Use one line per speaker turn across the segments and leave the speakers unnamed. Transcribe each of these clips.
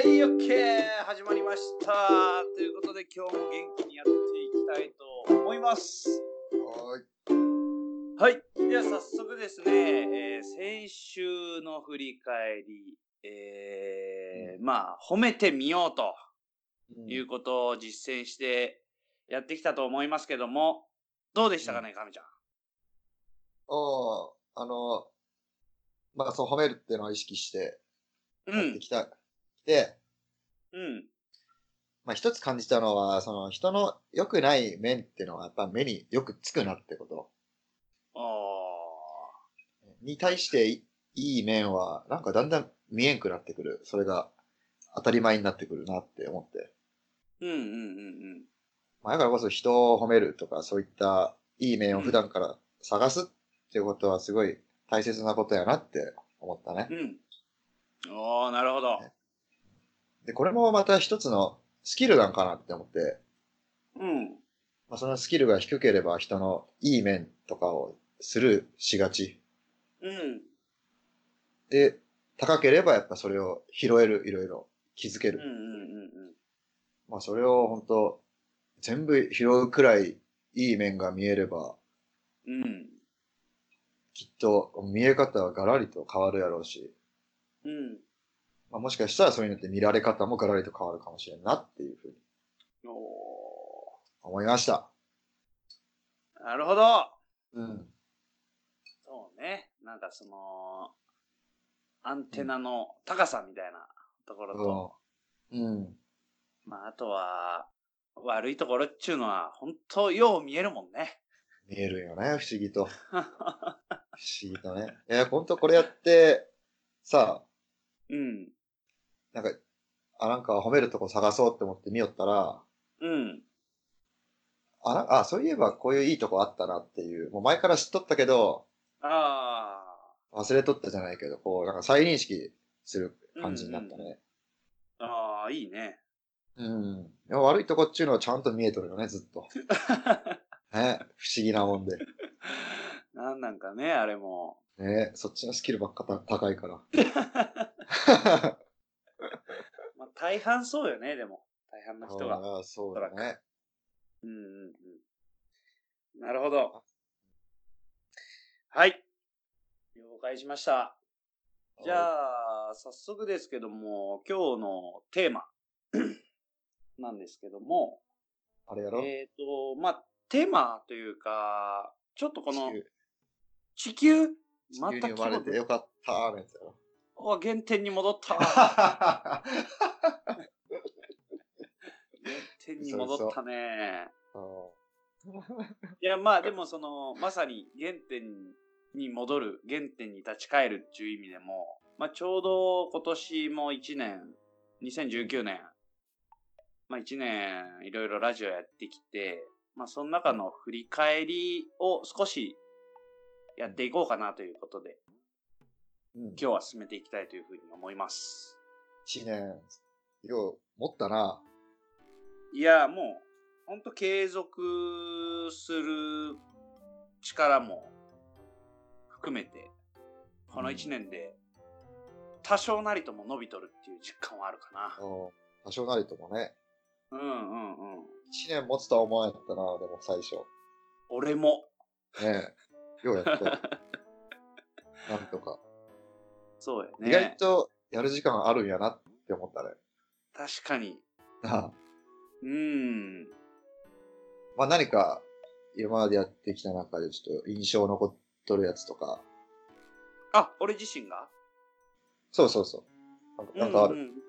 はい、オッケー始まりましたということで今日も元気にやっていきたいと思います。
は
はい。では早速ですね、えー先週の振り返り、えーまあ、褒めてみようと
い。
いうことを実践してやってきたと思いますけども、どうでしたかね、かみちゃん？
おあの、まあ、そう褒めるっていうのを意識して
うん
やって。きた。で、
うん。
まあ、一つ感じたのは、その人の良くない面っていうのはやっぱ目によくつくなってこと。
あ
に対していいい面は、なんかだんだん見えんくなってくる。それが当たり前になってくるなって思って。
ーうんうんうん
まあ、だからこそ人を褒めるとか、そういったいい面を普段から探すっていうことはすごい大切なことやなって思ったね
うん。。うん。おー、なるほど。
で、これもまた一つのスキルなんかなって思って、
うん。
まあ、そのスキルが低ければ人のいい面とかをスルーしがち。
うん。
で、高ければやっぱそれを拾える、いろいろ気づける。
うんうんうん
まあそれを本当全部拾うくらいいい面が見えれば、
うん。うん。
きっと見え方はガラリと変わるやろうし、
うん。
まあ、もしかしたらそういうのって見られ方もガラリと変わるかもしれんなっていうふうに
お
思いました。
ーなるほど。
うん。
そうね。なんかその、アンテナの高さみたいなところと、
うん。
まああとは、悪いところっちゅうのは、本当よう見えるもんね。
見えるよね、不思議と。不思議とね。いや、ほんとこれやって、さ
うん。
なんか、あ、なんか褒めるとこ探そうって思って見よったら、
うん。
あ、なあ、そういえばこういういいとこあったなっていう、もう前から知っとったけど、
あ
忘れとったじゃないけど、こう、なんか再認識する感じになったね。
あ。ああ、いいね。
うん。でも悪いとこっちゅうのはちゃんと見えとるよね、ずっと。ね、不思議なもんで。
なんなんかね、あれも。
ね、そっちのスキルばっかた高いから。
まあ、大半そうよね、でも。大半の人が。
ああ、そうだね。
うんうんうん。なるほど。はい。了解しました。じゃあ、早速ですけども、今日のテーマ なんですけども、
あれやろ？
えっ、と、まあ、テーマというか、ちょっとこの
地球
地球？
地
また
球に生まれてよかったーのやつやろ。
お原点に戻った。原点に戻ったね。いや、まあでもその、まさに原点に戻る、原点に立ち返るっていう意味でも、まあちょうど今年も1年、2019年、まあ1年いろいろラジオやってきて、まあその中の振り返りを少しやっていこうかなということで、
うん、
今日は進めていきたいというふうに思います。
一年、よう、持ったな。
いや、もう、ほんと継続する力も含めて、この1年で多少なりとも伸びとるっていう実感はあるかな。
うん多少なりともね。
うんうんうん。
一年持つとは思わんやったな、でも最初。
俺も。
ねえ。ようやっと。なんとか。
そうや
意外
ね。
とやる時間あるんやなって思ったね。
確かに。
なあ
うん。
まあ何か今までやってきた中でちょっと印象残っとるやつとか。
あ、俺自身が？
そうそうそう。なんかある？
うんうんうん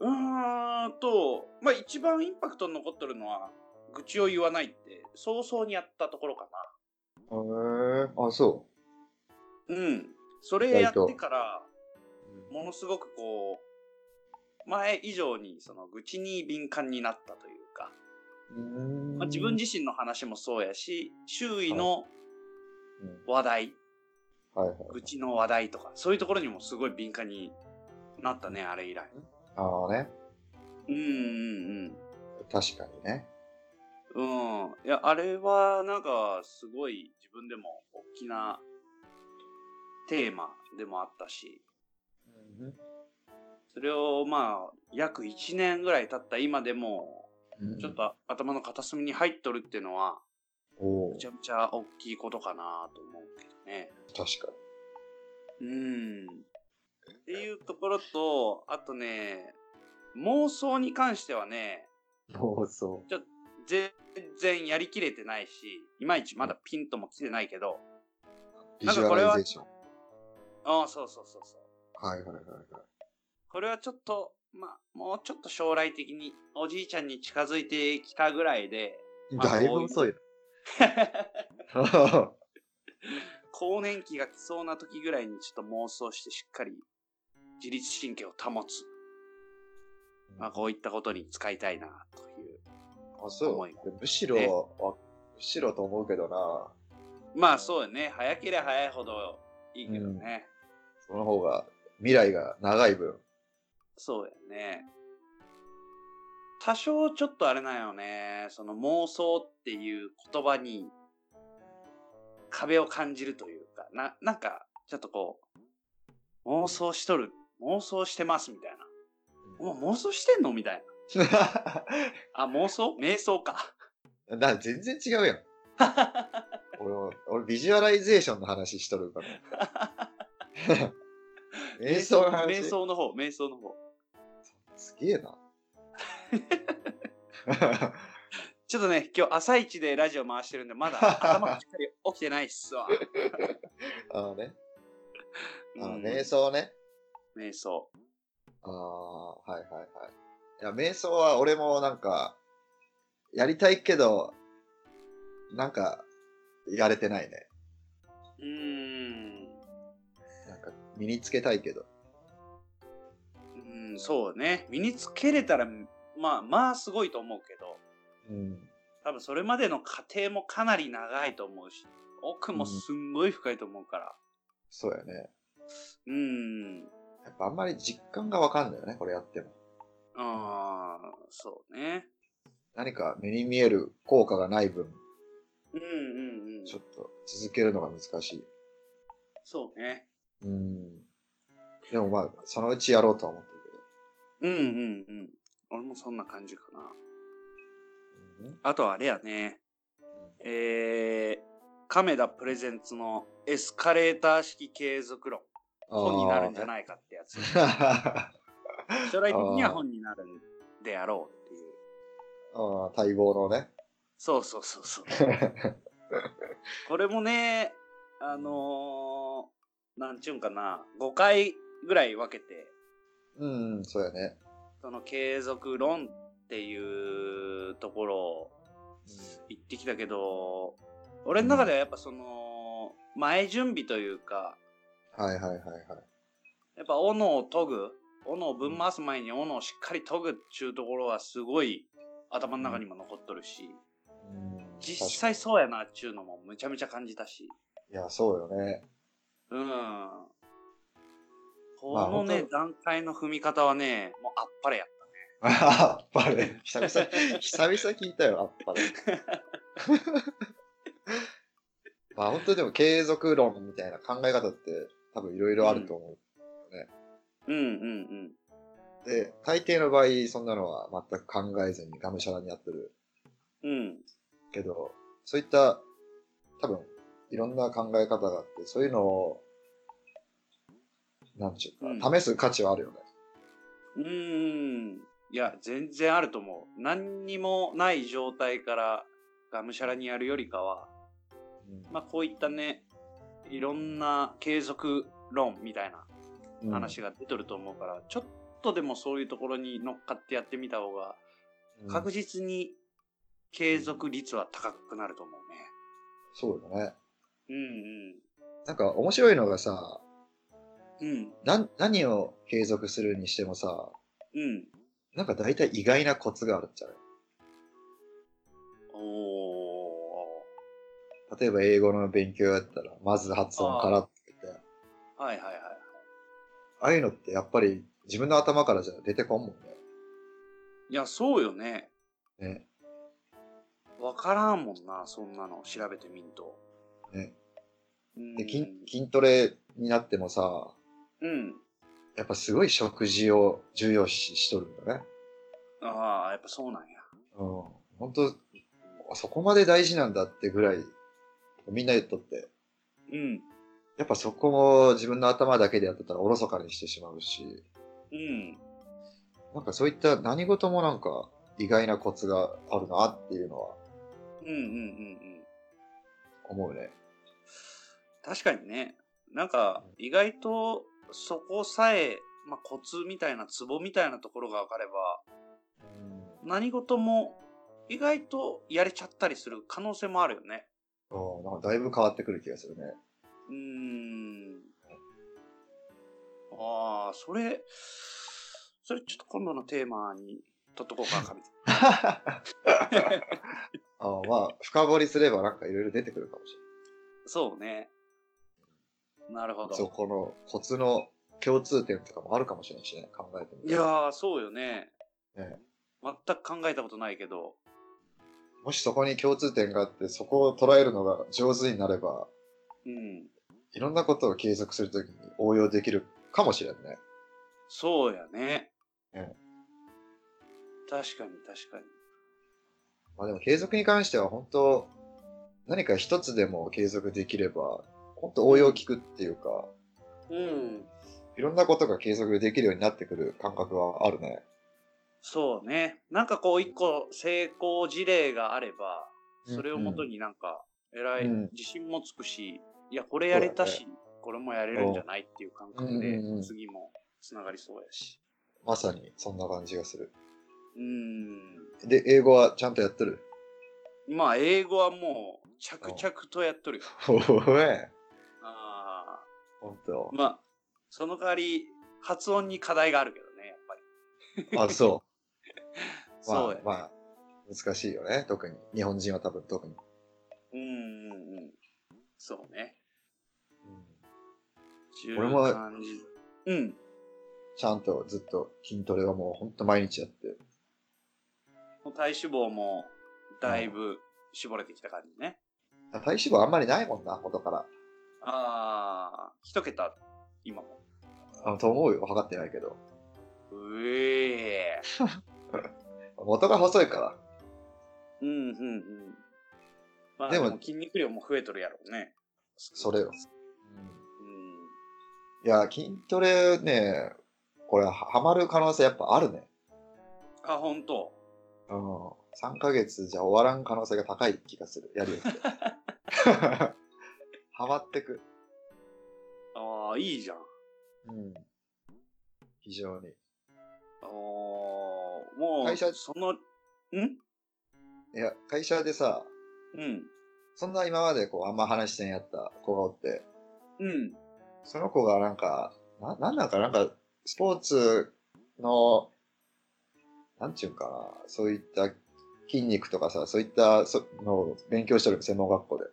うーんと、まあ一番インパクトに残ってるのは、愚痴を言わないって、早々にやったところかな。
へえあ、そ
うん。それやってから、
う。
ものすごくこう、前以上にその愚痴に敏感になったというか、
うん
まあ、自分自身の話もそうやし、周囲の
うん
話題、
はいはい。
愚痴の話題とか、そういうところにもすごい敏感になったね、あれ以来。
ああね。
うんうん
確かにね。
うん。うん。いや、あれはなんかすごい自分でも大きなテーマでもあったし、それをまあ、約1年ぐらい経った今でも、ちょっと頭の片隅に入っとるっていうのは、めちゃめちゃ大きいことかなと思うけどね。
確か
に。うん。っていうところと、あとね、妄想に関してはね、
妄想。
ちょ全然やりきれてないし、いまいちまだピンとも来てないけど、
ビジュアライゼーション。
ああ、そうそうそうそ
う。はいはいはいはい。
これはちょっと、まあ、もうちょっと将来的におじいちゃんに近づいてきたぐらいで、
まあ、だいぶ遅い。
更年期が来そうな時ぐらいにちょっと妄想してしっかり自律神経を保つ。まあ、こういったことに使いたいな、という
あ、そう。むしろ、むしろと思うけどな。
まあそうよね。早ければ早いほどいいけどね、
うん。その方が未来が長い分。
そうやね。多少ちょっとあれなんよね。その妄想っていう言葉に壁を感じるというか、な、なんか、ちょっとこう、妄想しとる、妄想してますみたいな。もう妄想してんの？みたいな。あ、妄想？瞑想か。
だ全然違うやん。俺、俺ビジュアライゼーションの話しとるから。
瞑想の瞑想の方、瞑想の方。
すげえな。
ちょっとね、今日朝一でラジオ回してるんで、まだ頭がしっかり起きてないっすわ。
あのね。あの、瞑想ね。
瞑想。
ああ、はいはいはい。いや、瞑想は俺もなんか、やりたいけど、なんか、やれてないね。身につけたいけど。
うん、そうね。身につけれたら、まあ、まあ、すごいと思うけど。
うん。
多分、それまでの過程もかなり長いと思うし、奥もすんごい深いと思うから。うん、
そうやね。
うん。
やっぱあんまり実感がわかんないよね、これやっても。
ああ、そうね。
何か目に見える効果がない分、
うんうんうん。
ちょっと続けるのが難しい。
そうね。
うん。でもまあ、そのうちやろうとは思ってる
けど。うんうんうん。俺もそんな感じかな。うん、あとはあれやね。えー、亀田プレゼンツのエスカレーター式継続論。本になるんじゃないかってやつ。将来的には本になるんであろうっていう。
ああ、待望のね。
そうそうそうそう。これもね、あのー、なんちゅうんかな、5回ぐらい分けて。
うん、そうやね。
その継続論っていうところを言ってきたけど、俺の中ではやっぱその、前準備というか、
はいはいはいはい。
やっぱ斧を研ぐ、斧をぶん回す前に斧をしっかり研ぐっていうところはすごい頭の中にも残っとるし、
うん、
実際そうやなっちゅうのもむちゃむちゃ感じたし。
いや、そうよね。
うん。このね、まあ、段階の踏み方はね、もうあっぱれやった
ね。あっぱれ。久々、久々聞いたよ、あっぱれ。まあ本当にでも継続論みたいな考え方って多分いろいろあると思う、
ね。うんうんうん。
で、大抵の場合、そんなのは全く考えずにがむしゃらにやってる。
うん。
けど、そういった多分いろんな考え方があって、そういうのを、なんちゅうか、うん、試す価値はあるよね。
うん。いや、全然あると思う。何にもない状態からがむしゃらにやるよりかは、うん、まあこういったね、いろんな継続論みたいな話が出とると思うから、うん、ちょっとでもそういうところに乗っかってやってみた方が、確実に継続率は高くなると思うね。
そうだね。
うんうん。
なんか面白いのがさ、
うん。
な、何を継続するにしてもさ、
うん。
なんか大体意外なコツがあるんじゃない？例えば英語の勉強やったら、まず発音からって言って。
はいはいはい。
ああいうのってやっぱり自分の頭からじゃ出てこんもんね。
いや、そうよね。
ね。
わからんもんな、そんなの調べてみんと。
ね。で筋筋トレになってもさ、
うん。
やっぱすごい食事を重要視しとるんだね。
ああ、やっぱそうなんや。
うん。本当そこまで大事なんだってぐらい、みんな言っとって。
うん。
やっぱそこも自分の頭だけでやってたらおろそかにしてしまうし。
うん。
なんかそういった何事もなんか意外なコツがあるなっていうのは。
うんうんうんうん。
思うね。
確かにね。なんか意外とそこさえ、まあ、コツみたいなツボみたいなところが分かれば、うん、何事も意外とやれちゃったりする可能性もあるよね。
ああ、なんかだいぶ変わってくる気がするね。
うーん。ああ、それ、それちょっと今度のテーマに取っとこうか、神
ああ、まあ、深掘りすればなんかいろいろ出てくるかもしれない。
そうね。なるほど。
そこのコツの共通点とかもあるかもしれないしね、考えてみ
いやー、そうよね。
ね
全く考えたことないけど。
もしそこに共通点があって、そこを捉えるのが上手になれば、
うん。
いろんなことを継続するときに応用できるかもしれんね。
そうやね。
ね
確かに確かに。
まあでも継続に関しては本当、何か一つでも継続できれば、本当応用効くっていうか、
うん。
いろんなことが継続できるようになってくる感覚はあるね。
そうね。なんかこう一個成功事例があれば、それをもとになんか、えらい自信もつくし、いや、これやれたし、ね、これもやれるんじゃないっていう感覚で、次もつながりそうやし。
まさにそんな感じがする。
うん。
で、英語はちゃんとやってる？
まあ、英語はもう、着々とやっとるよ。
おい。本当。
まあ、その代わり、発音に課題があるけどね、やっぱ
り。あ、そう。
そうや、
まあ、難しいよね、特に。日本人は多分特に。
うんうんうん。そうね。
うん、俺も、
うん。
ちゃんとずっと筋トレはもうほんと毎日やって。
体脂肪もだいぶ絞れてきた感じね。
体脂肪あんまりないもんな、元から。
ああ、一桁、今も。
あと思うよ、測ってないけど。
うえ
ー。元が細いから。
うんうんうん。まあ、でも筋肉量も増えとるやろうね。
それよ。うん。いや、筋トレね、これ、ハマる可能性やっぱあるね。
あ、ほんと。
うん。3ヶ月じゃ終わらん可能性が高い気がする。やるよって。ハマってく。
ああ、いいじゃん。
うん。非常に。
ああ、もう、
会社、
その、ん？
いや、会社でさ、
うん。
そんな今までこう、あんま話してんやった子がおって、
うん。
その子がなんか、な、なんなんかなんか、スポーツの、なんちゅうかな、そういった筋肉とかさ、そういったそのを勉強してる専門学校で。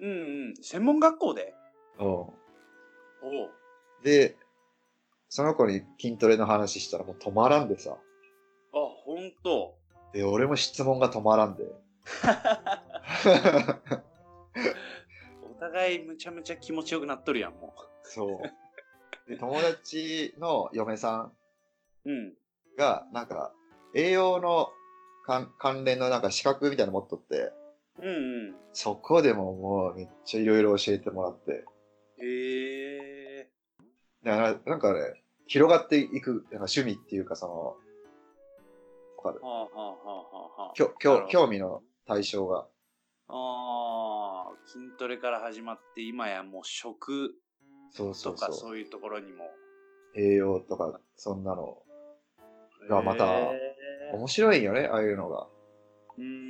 うんうん。専門学校で？
うん。お
う
で、その子に筋トレの話したらもう止まらんでさ。あ、
ほんと。
で、俺も質問が止まらんで。
お互いむちゃむちゃ気持ちよくなっとるやん、もう。
そう。で、友達の嫁さ
ん。うん。
が、なんか、栄養の関連のなんか資格みたいなの持っとって、
うんうん。
そこでももうめっちゃいろいろ教えてもらって。
へえ
ー。だからなんかね、広がっていくなんか趣味っていうかその、
わかる、はあはあはあはあ、
きょきょ興味の対象が。
ああ、筋トレから始まって今やもう食とかそういうところにも。
栄養とかそんなのがまた面白いよね、ああいうのが。
うん、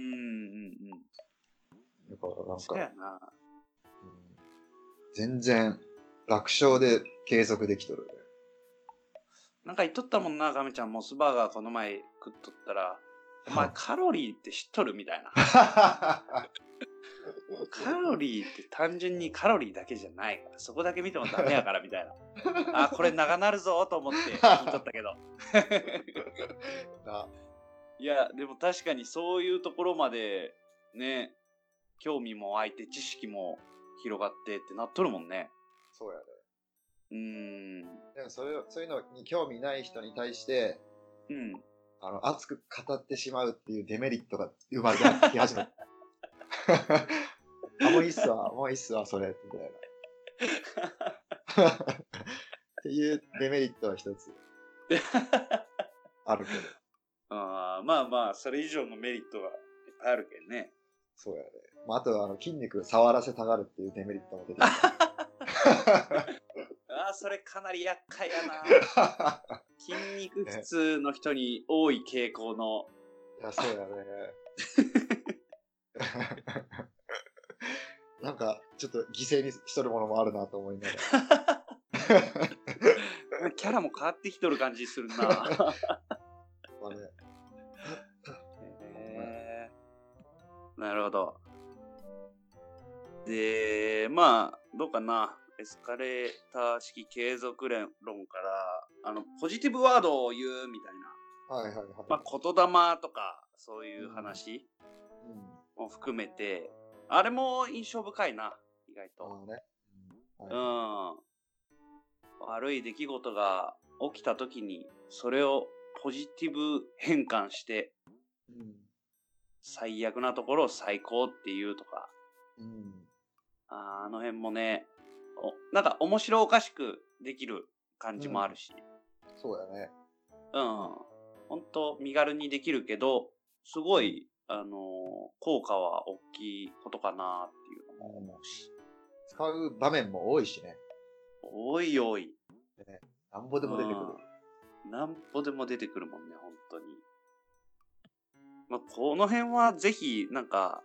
からなん
か、な、
うん、全然楽勝で継続できとる、ね。
なんか言っとったもんな、ガメちゃん、モスバーガーこの前食っとったら、お前 カロリーって知っとるみたいな。カロリーって単純にカロリーだけじゃないから、そこだけ見てもダメやから みたいな。あ、これ長なるぞと思って聞いとったけど。いや、でも確かにそういうところまでね、興味も湧いて知識も広がってってなっとるもんね。
そうや
で。うん。
然それそういうのに興味ない人に対して、
うん、
あの熱く語ってしまうっていうデメリットが生まれてき始めた。あ、もういいっすわ、もういいっすわ、それ、みたいな。っていうデメリットは一つあるけど。
あまあまあ、それ以上のメリットがあるけどね。
そうやね。まあ、あとはあの筋肉触らせたがるっていうデメリットも出てきた。
ああ、それかなり厄介やな。筋肉質の人に多い傾向の。
いや、そうやね。なんか、ちょっと犠牲にしとるものもあるなと思いなが
ら。キャラも変わってきとる感じするな。まあね。へなるほど。で、まあ、どうかな。エスカレーター式継続論から、あの、ポジティブワードを言うみたい
な。はいはいはい。
まあ、言霊とか、そういう話も含めて、あれも印象深いな、意外と。
ね
うん、はい、悪い出来事が起きた時に、それをポジティブ変換して、
うん、
最悪なところを最高っていうとか、
うん、
ああの辺もね、なんか面白おかしくできる感じもあるし。
うん、そうやね。
うん。本当身軽にできるけど、すごいあの、効果は大きいことかなっていうのも思うし。
使う場面も多いしね。
多い多い。
ね、なんぼでも出てくる。
なんぼでも出てくるもんね、本当に。まあ、この辺はぜひ、なんか、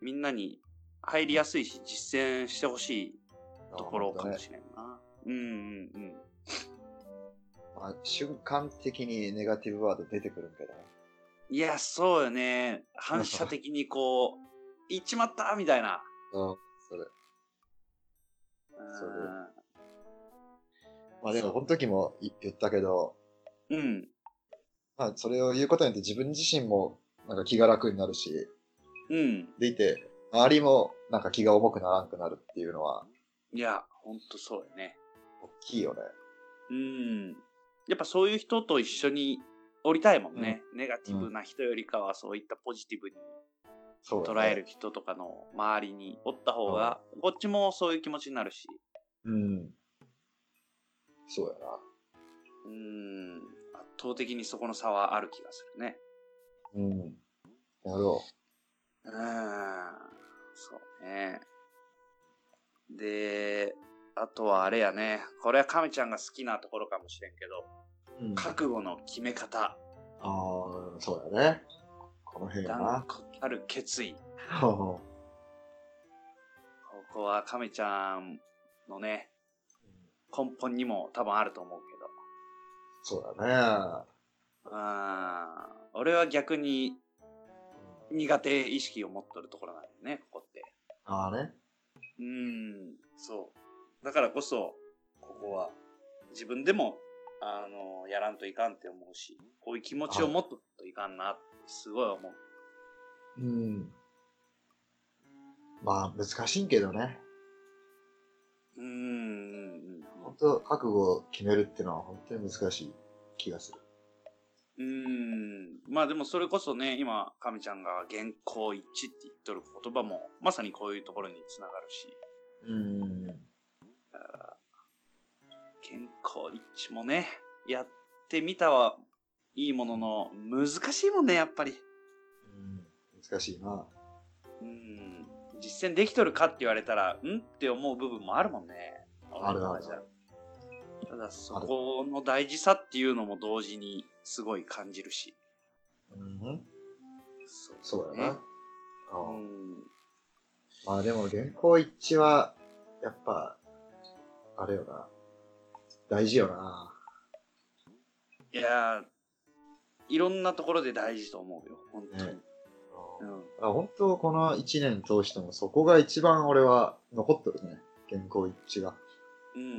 みんなに入りやすいし、実践してほしいところかもしれんな。うんうんうん。
まあ、瞬間的にネガティブワード出てくるけどね。
いや、そうよね。反射的にこう、行っちまったみたいな。
うん、それ。それ。まあでも、この時も言ったけど、
うん。
まあ、それを言うことによって自分自身もなんか気が楽になるし、
うん。
でいて、周りもなんか気が重くならんくなるっていうのは。
いや、ほんとそうよね。
大きいよね。
うん。やっぱそういう人と一緒におりたいもんね、うん、ネガティブな人よりかはそういったポジティブに捉える人とかの周りにおった方が、うん、こっちもそういう気持ちになるし。
うん。そうやな。
うん。圧倒的にそこの差はある気がするね。
うん。なるほど。
うん。そうね。で、あとはあれやね。これは亀ちゃんが好きなところかもしれんけど、覚悟の決め方。あ
あ、そうだね。この辺な。
ある決意。ここは亀ちゃんのね、根本にも多分あると思うけど。
そうだね。
あ俺は逆に苦手意識を持っとるところなんだよね、ここって。
ああね。
うん、そう。だからこそ、ここは自分でもあの、やらんといかんって思うし、こういう気持ちを持っとといかんなってすごい思う。
うん。まあ、難しいけどね。
うん。
本当、覚悟を決めるっていうのは本当に難しい気がする。
うん。まあでもそれこそね、今、神ちゃんが原稿一致って言っとる言葉も、まさにこういうところにつながるし。
うん。
健康一致もね、やってみたはいいものの、難しいもんね、やっぱり。
うん、難しいな。
うん、実践できとるかって言われたら、んって思う部分もあるもんね。
あるある。
ただ、そこの大事さっていうのも同時にすごい感じるし。
うん、そう、ね、やな。うん、まあでも、原稿一致は、やっぱ、あれよな。大事よな。
いやいろんなところで大事と思うよ、本当に。ね
うん、あ本当、この1年通しても、そこが一番俺は残ってるね、原稿一致が。
うんうん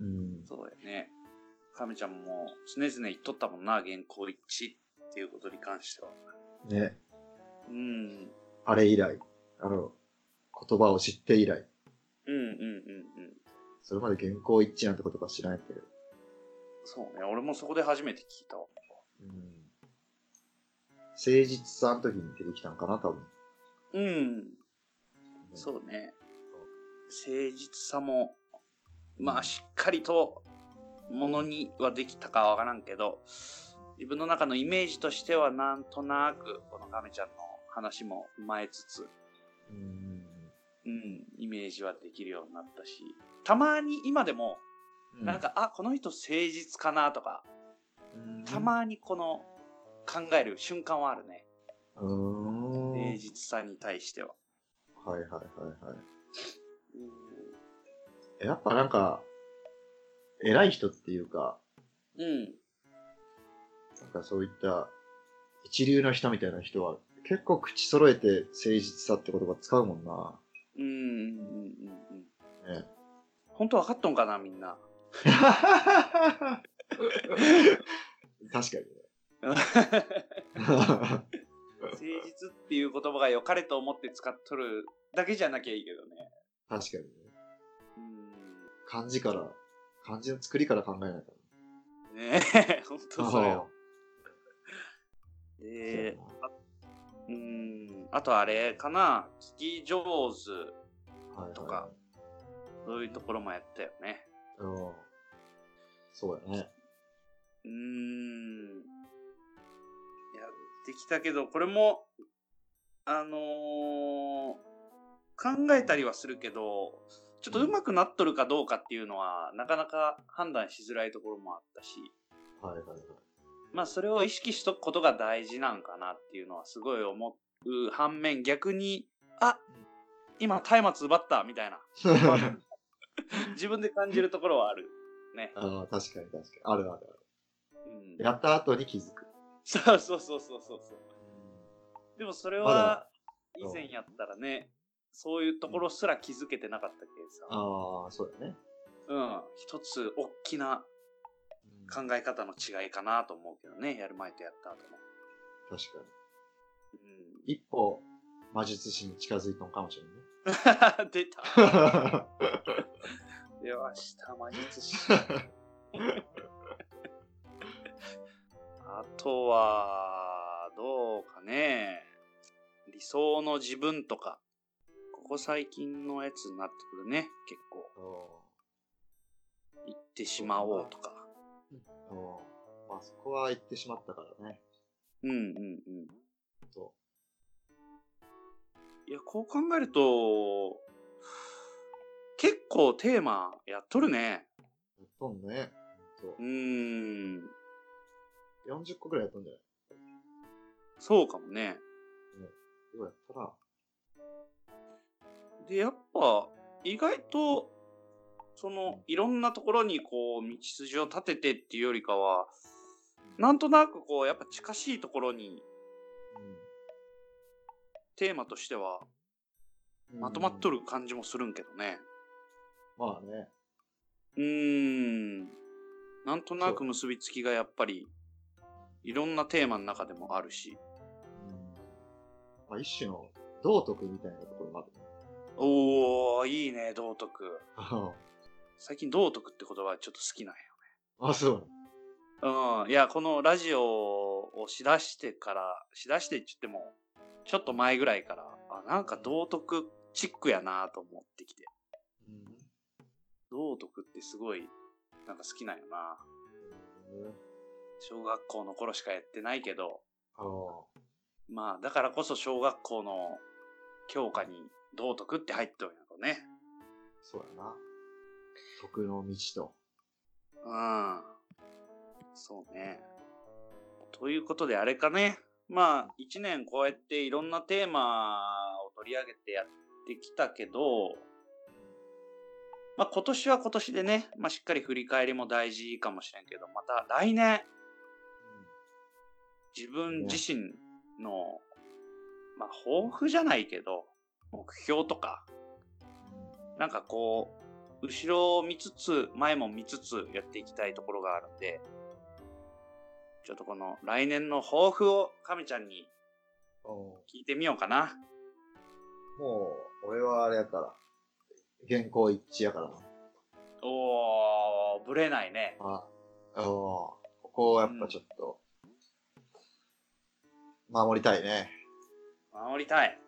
うん。うん、そうやね。亀ちゃんも常々言っとったもんな、原稿一致っていうことに関しては。
ね。
うん。
あれ以来、あの、言葉を知って以来。
うんうんうんうん。
それまで原稿一致なんてことか知らないけど。
そうね、俺もそこで初めて聞いたわ。うん。
誠実さの時に出てきたんかな、多分。
うん。そうね。誠実さも、まあ、しっかりとものにはできたかわからんけど、自分の中のイメージとしてはなんとなく、この亀ちゃんの話も踏まえつつ、うん、うん、イメージはできるようになったし、たまに今でも、なんか、うん、あ、この人誠実かなとか、たまにこの考える瞬間はあるね。誠実さに対しては。
はいはいはいはい。やっぱなんか、偉い人っていうか、うん。なんかそういった一流の人みたいな人は結構口揃えて誠実さって言葉使うもんな。うんうんうんうん。
ね。本当分かっとんかな、みんな。
確かにね。
誠実っていう言葉が良かれと思って使っとるだけじゃなきゃいいけどね。
確かにね。うん。漢字から、漢字の作りから考えないから。ねえ、ほんとそれよ。
で、あうん、あとあれかな、聞き上手とか、はいはい、そういうところもやったよね。うん。
そうやね。うん。
やってきたけど、これも、あのー、考えたりはするけど、ちょっと上手くなっとるかどうかっていうのは、なかなか判断しづらいところもあったし。はいはいはい。まあそれを意識しとくことが大事なんかなっていうのはすごい思う反面逆に、あ今松明奪ったみたいな。自分で感じるところはある。ね。
ああ、確かに確かに。あるあるある。うん、やった後に気づく。
そうそうそうそうそう。でもそれは以前やったらね、そういうところすら気づけてなかったけさ。
ああ、そうだね。
うん。一つ大きな考え方の違いかなと思うけどね、やる前とやった後の。
確かに。うん、一歩、魔術師に近づいたのかもしれ
ないね。出た。出ました、魔術師。あとは、どうかね。理想の自分とか、ここ最近のやつになってくるね、結構。行ってしまおうとか。
まあそこは行ってしまったからね。
うんうんうん。そう。いや、こう考えると、結構テーマやっとるね。や
っとんね。う。ん。40個ぐらいやっとんじゃない？
そうかもね。ね、
ようやったら。
で、やっぱ、意外と、そのいろんなところにこう道筋を立ててっていうよりかはなんとなくこうやっぱ近しいところに、テーマとしてはまとまっとる感じもするんけどね。
まあね。
うーん。なんとなく結びつきがやっぱりいろんなテーマの中でもあるし。
まあ、一種の道徳みたいなところもあるね。
おー、いいね、道徳。最近道徳って言葉ちょっと好きなんよね。
あ、そう。
うん。いや、このラジオをしだしてから、しだしてって言っても、ちょっと前ぐらいから、あ、なんか道徳チックやなと思ってきて。うん、道徳ってすごい、なんか好きなんよな。うん、小学校の頃しかやってないけど、まあ、だからこそ小学校の教科に道徳って入っとるんやろね。
そうやな。徳の道と。
うん。そうね。ということであれかね。まあ、一年こうやっていろんなテーマを取り上げてやってきたけど、まあ今年は今年でね、まあしっかり振り返りも大事かもしれんけど、また来年、自分自身の、まあ抱負じゃないけど、目標とか、なんかこう、後ろを見つつ、前も見つつやっていきたいところがあるんで、ちょっとこの来年の抱負を亀ちゃんに聞いてみようかな。
もう、俺はあれやから、原稿一致やからな。
おー、ぶれないね。
あおここをやっぱちょっと、守りたいね。
守りたい。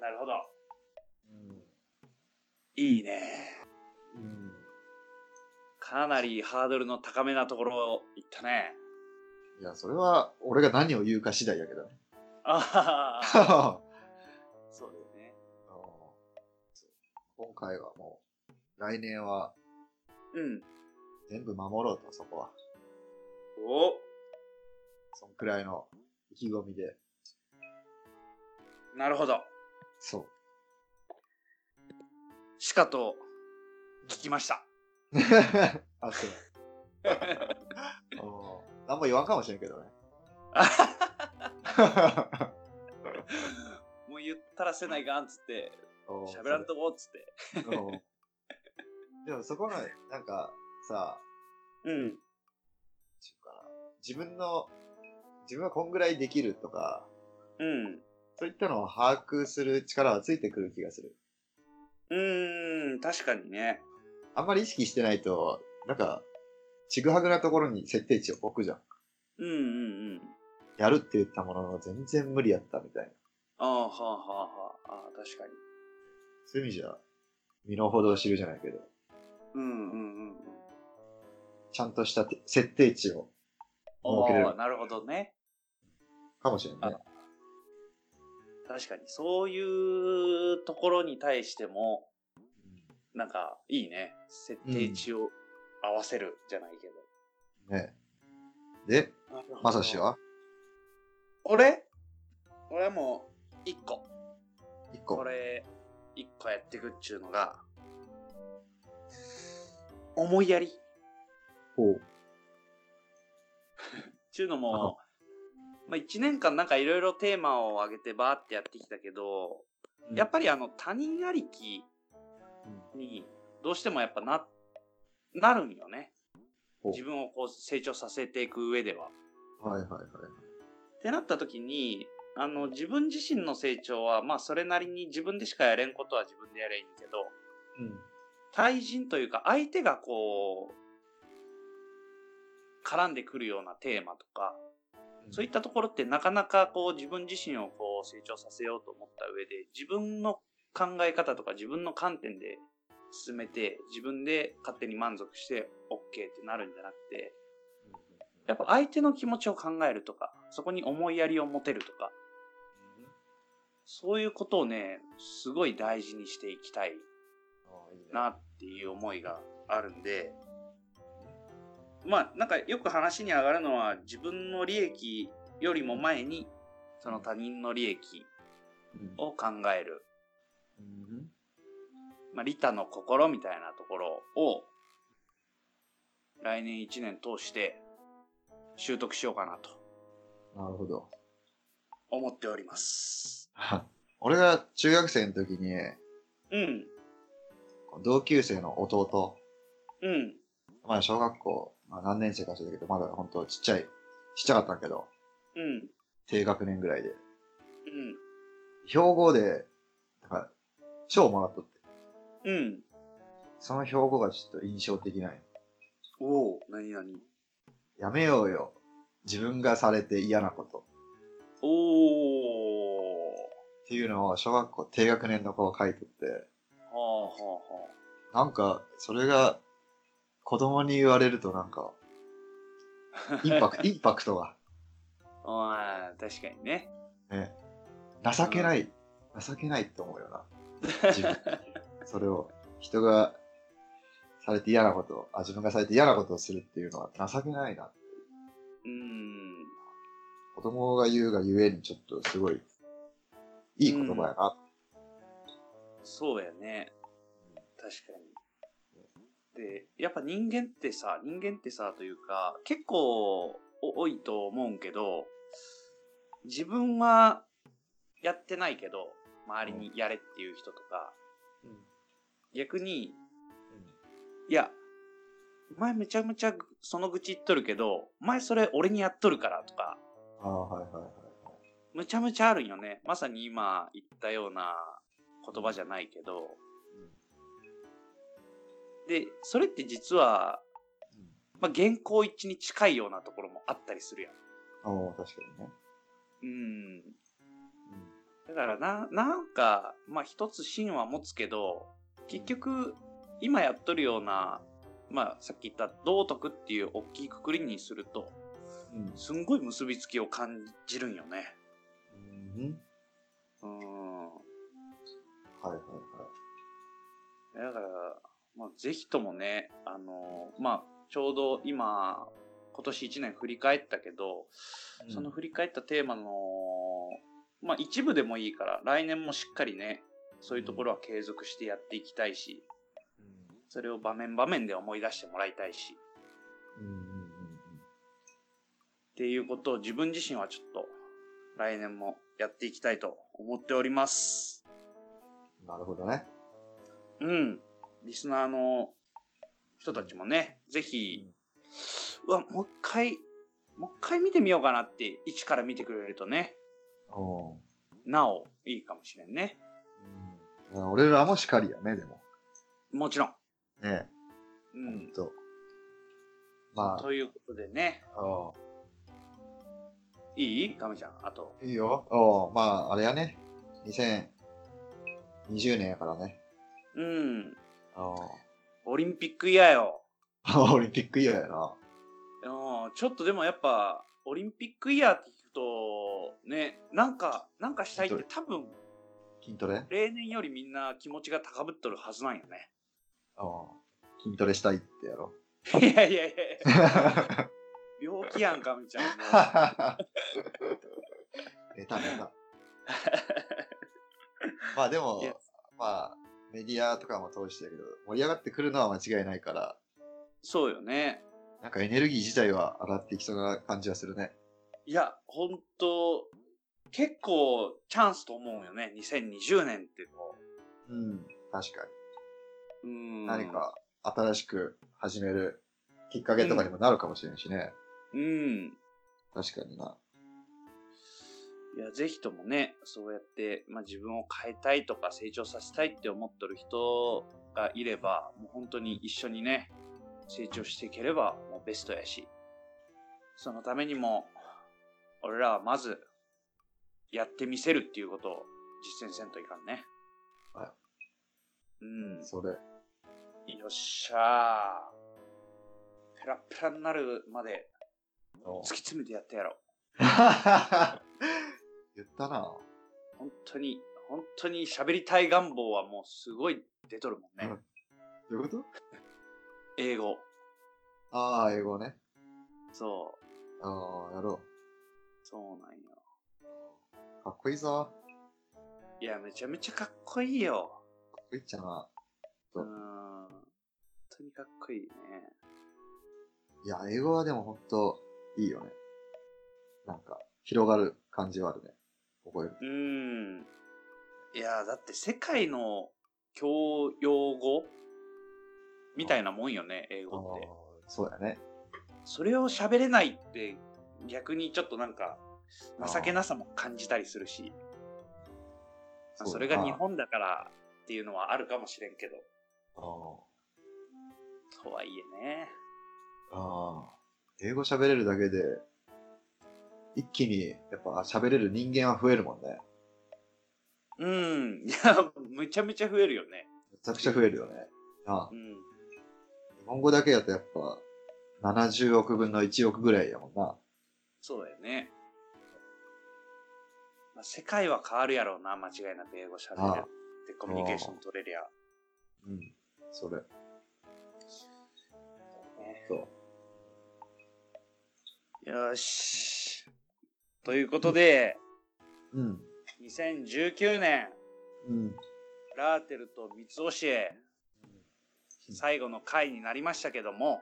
なるほど。
うん。
いいね。
うん。
かなりハードルの高めなところを行ったね。
いや、それは俺が何を言うか次第やけどね。
ああ、そうだよね。
今回はもう、来年は
うん。
全部守ろうと、そこは。
お
そんくらいの意気込みで。
なるほど。
そう。
しかと聞きました。
あ、そう。お何も言わんかもしれんけどね。
もう言ったらせないがんっつって、
お
喋らんとこっつって。
でもそこの、なんか、さ、
うん。
自分の、自分はこんぐらいできるとか、
うん。
そういったのを把握する力はついてくる気がする。
うーん、確かにね。
あんまり意識してないと、なんか、ちぐはぐなところに設定値を置くじゃん。
うんうんうん。
やるって言ったものの全然無理やったみたいな。
ああ、はあはあはあ。ああ、確かに。
そういう意味じゃ、身の程を知るじゃないけど、
うんうんうんうん。
ちゃんとしたて設定値を設けれる
ああ、なるほどね。
かもしれないね。
確かに。そういうところに対しても、なんか、いいね。設定値を合わせるじゃないけど。
ね。で、まさしは？
俺？俺はもう、一個。
一個。
これ、一個やっていくっちゅうのが、思いやりっ
ほう。
ちゅうのも、まあ一年間なんかいろいろテーマを上げてバーってやってきたけど、やっぱりあの他人ありきにどうしてもやっぱな、なるんよね。自分をこう成長させていく上では。
はいはいはい。
ってなった時に、あの自分自身の成長はまあそれなりに自分でしかやれんことは自分でやればいいんけど、
うん。
対人というか相手がこう、絡んでくるようなテーマとか、そういったところってなかなかこう自分自身をこう成長させようと思った上で自分の考え方とか自分の観点で進めて自分で勝手に満足して OK ってなるんじゃなくてやっぱ相手の気持ちを考えるとかそこに思いやりを持てるとかそういうことをねすごい大事にしていきたいなっていう思いがあるんでまあなんかよく話に上がるのは自分の利益よりも前にその他人の利益
うん。
を考える、
うん。
まあ、利他の心みたいなところを来年1年通して習得しようかなと
なるほど。
思っております。
俺が中学生の時に、
うん、
同級生の弟、
うん、
まだ小学校、まあ、何年生か忘れたけど、まだ本当ちっちゃい、ちっちゃかったんだけど、
うん、
低学年ぐらいで、
うん。
標語で、なんか、賞をもらっとって、
うん。
その標語がちょっと印象的なんよ
おお、なになに
やめようよ。自分がされて嫌なこと。
おお。
っていうのを小学校低学年の子が書いてって、
はあは
なんか、それが子供に言われるとなんか、インパクト、インパクトが、
あはあ。確かにね。
ね、情けない、情けないって思うよな。自分。それを、人がされて嫌なこと、あ、自分がされて嫌なことをするっていうのは情けないな。
うーん。
子供が言うがゆえにちょっとすごい、いい言葉やな。
そうやね。確かに。で、やっぱ人間ってさ、人間ってさ、というか、結構お多いと思うんけど、自分はやってないけど、周りにやれっていう人とか、逆に、いや、お前めちゃめちゃその愚痴言っとるけど、お前それ俺にやっとるからとか、
ああ、はいはいはい。
むちゃむちゃあるんよね。まさに今言ったような言葉じゃないけど、で、それって実は、まあ、原稿一致に近いようなところもあったりするやん。
ああ、確かにね。
うん。だからな、なんか、まあ一つ芯は持つけど、結局、今やっとるような、まあさっき言った道徳っていう大きいくくりにすると、うん、すんごい結びつきを感じるんよね。うん。うん。はい
はいはい。
だから、まあ、ぜひともね、あのまあ、ちょうど今、今年1年振り返ったけど、うん、その振り返ったテーマの、まあ、一部でもいいから、来年もしっかりね、そういうところは継続してやっていきたいし、うん、それを場面場面で思い出してもらいたいし、うんうんうん、っていうことを自分自身はちょっと来年もやっていきたいと思っております。
なるほどね。
うん。リスナーの人たちもね、ぜひ、うわ、もう一回、もう一回見てみようかなって、一から見てくれるとね、なお、いいかもしれんね。
うん、俺らもしかりやね、でも。
もちろん。
ねうん。と。
まあ。ということでね。いいガムちゃん、あと。
いいよ。おまあ、あれやね。2020年やからね。
うん。オリンピックイヤーよ。
オリンピックイヤーやな。
ちょっとでもやっぱ、オリンピックイヤーって聞くと、ね、なんか、なんかしたいって多分、
筋トレ？
例年よりみんな気持ちが高ぶっとるはずなんよね。
ああ。筋トレしたいってやろ？
いやいやいや 病気やんかみちゃん。
ネタネタ。まあでも、まあ、メディアとかも通してやけど、盛り上がってくるのは間違いないから。
そうよね。
なんかエネルギー自体は上がっていきそうな感じはするね。
いや、ほんと、結構チャンスと思うよね。2020年ってこ
う。うん、確かに。うん。何か新しく始めるきっかけとかにもなるかもしれんしね。
うん。うん、
確かにな。
いや、ぜひともね、そうやって、まあ、自分を変えたいとか成長させたいって思っとる人がいれば、もう本当に一緒にね、成長していければもうベストやし、そのためにも、俺らはまず、やってみせるっていうことを実践せんといかんね。
はい。
うん。
それ。
よっしゃー。ペラペラになるまで、突き詰めてやってやろう。
言ったな。
本当に、本当に喋りたい願望はもうすごい出とるもんね。
どういうこと？
英語。
ああ、英語ね。
そ
う。ああ、やろう。
そうなんよ。
かっこいいぞ。
いや、めちゃめちゃかっこいいよ。
かっこいいっちゃな。
うん。本当にかっこいいね。
いや、英語はでも本当いいよね。なんか、広がる感じはあるね。覚える。
うん。いや、だって世界の教養語？みたいなもんよね、英語って。
そうやね。
それを喋れないって逆にちょっとなんか情けなさも感じたりするし、そそれが日本だからっていうのはあるかもしれんけど。とはいえね。
ああ。英語喋れるだけで一気にやっぱ喋れる人間は増えるもんね。
うん。いや、めちゃめちゃ増えるよね。
めちゃくちゃ増えるよね。ああうん、日本語だけだとやっぱ70億分の1億ぐらいやもんな。
そうだよね。まあ、世界は変わるやろうな、間違いなく英語喋れる。で、コミュニケーション取れりゃ。
うん、それ。
ね、そう。よし。ということで、
うん。
2019年、
うん。
ラーテルと三つ教え、最後の回になりましたけども、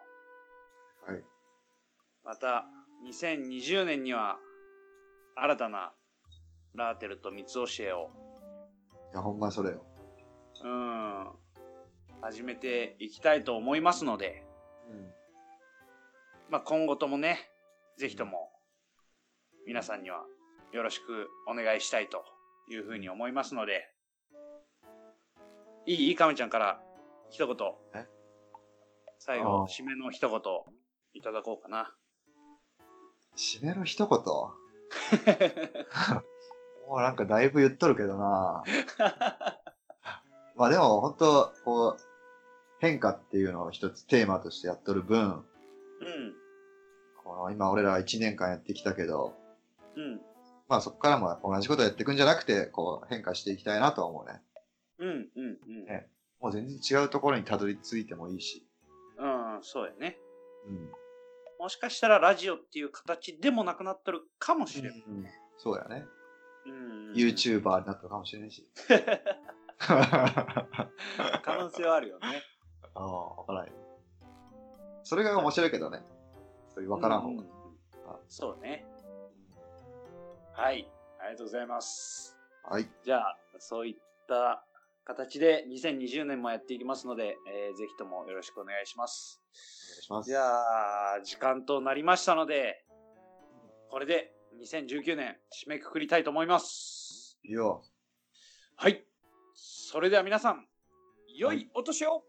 はい。
また、2020年には、新たなラーテルと三つ教えを、
いや、ほんまそれよ。
うん。始めていきたいと思いますので、
うん。
まあ今後ともね、ぜひとも皆さんにはよろしくお願いしたいというふうに思いますので、いい？かみちゃんから一言。
え？
最後、締めの一言いただこうかな。
締めの一言？もうなんかだいぶ言っとるけどな まあでも本当こう、変化っていうのを一つテーマとしてやっとる分、うん。この今俺らは1年間やってきたけど、うん。まあそこからも同じことやっていくんじゃなくて、こう変化していきたいなと思うね。うんうんうん。ね、もう全然違うところにたどり着いてもいいし。
うん、そうやね。うん。もしかしたらラジオっていう形でもなくなってるかもしれない。うん、
そうやね。うん。YouTuber になったかもしれないし。
可能性はあるよね。
ああ、わからんよ。それが面白いけどね。そういうわからん方が、うん。
そうね。はい。ありがとうございます。
はい。
じゃあ、そういった形で2020年もやっていきますので、えー、ぜひともよろしくお願いします。
お願いします。
じゃあ、時間となりましたので、これで2019年締めくくりたいと思います。
いいよ。
はい。それでは皆さん、良いお年を、はい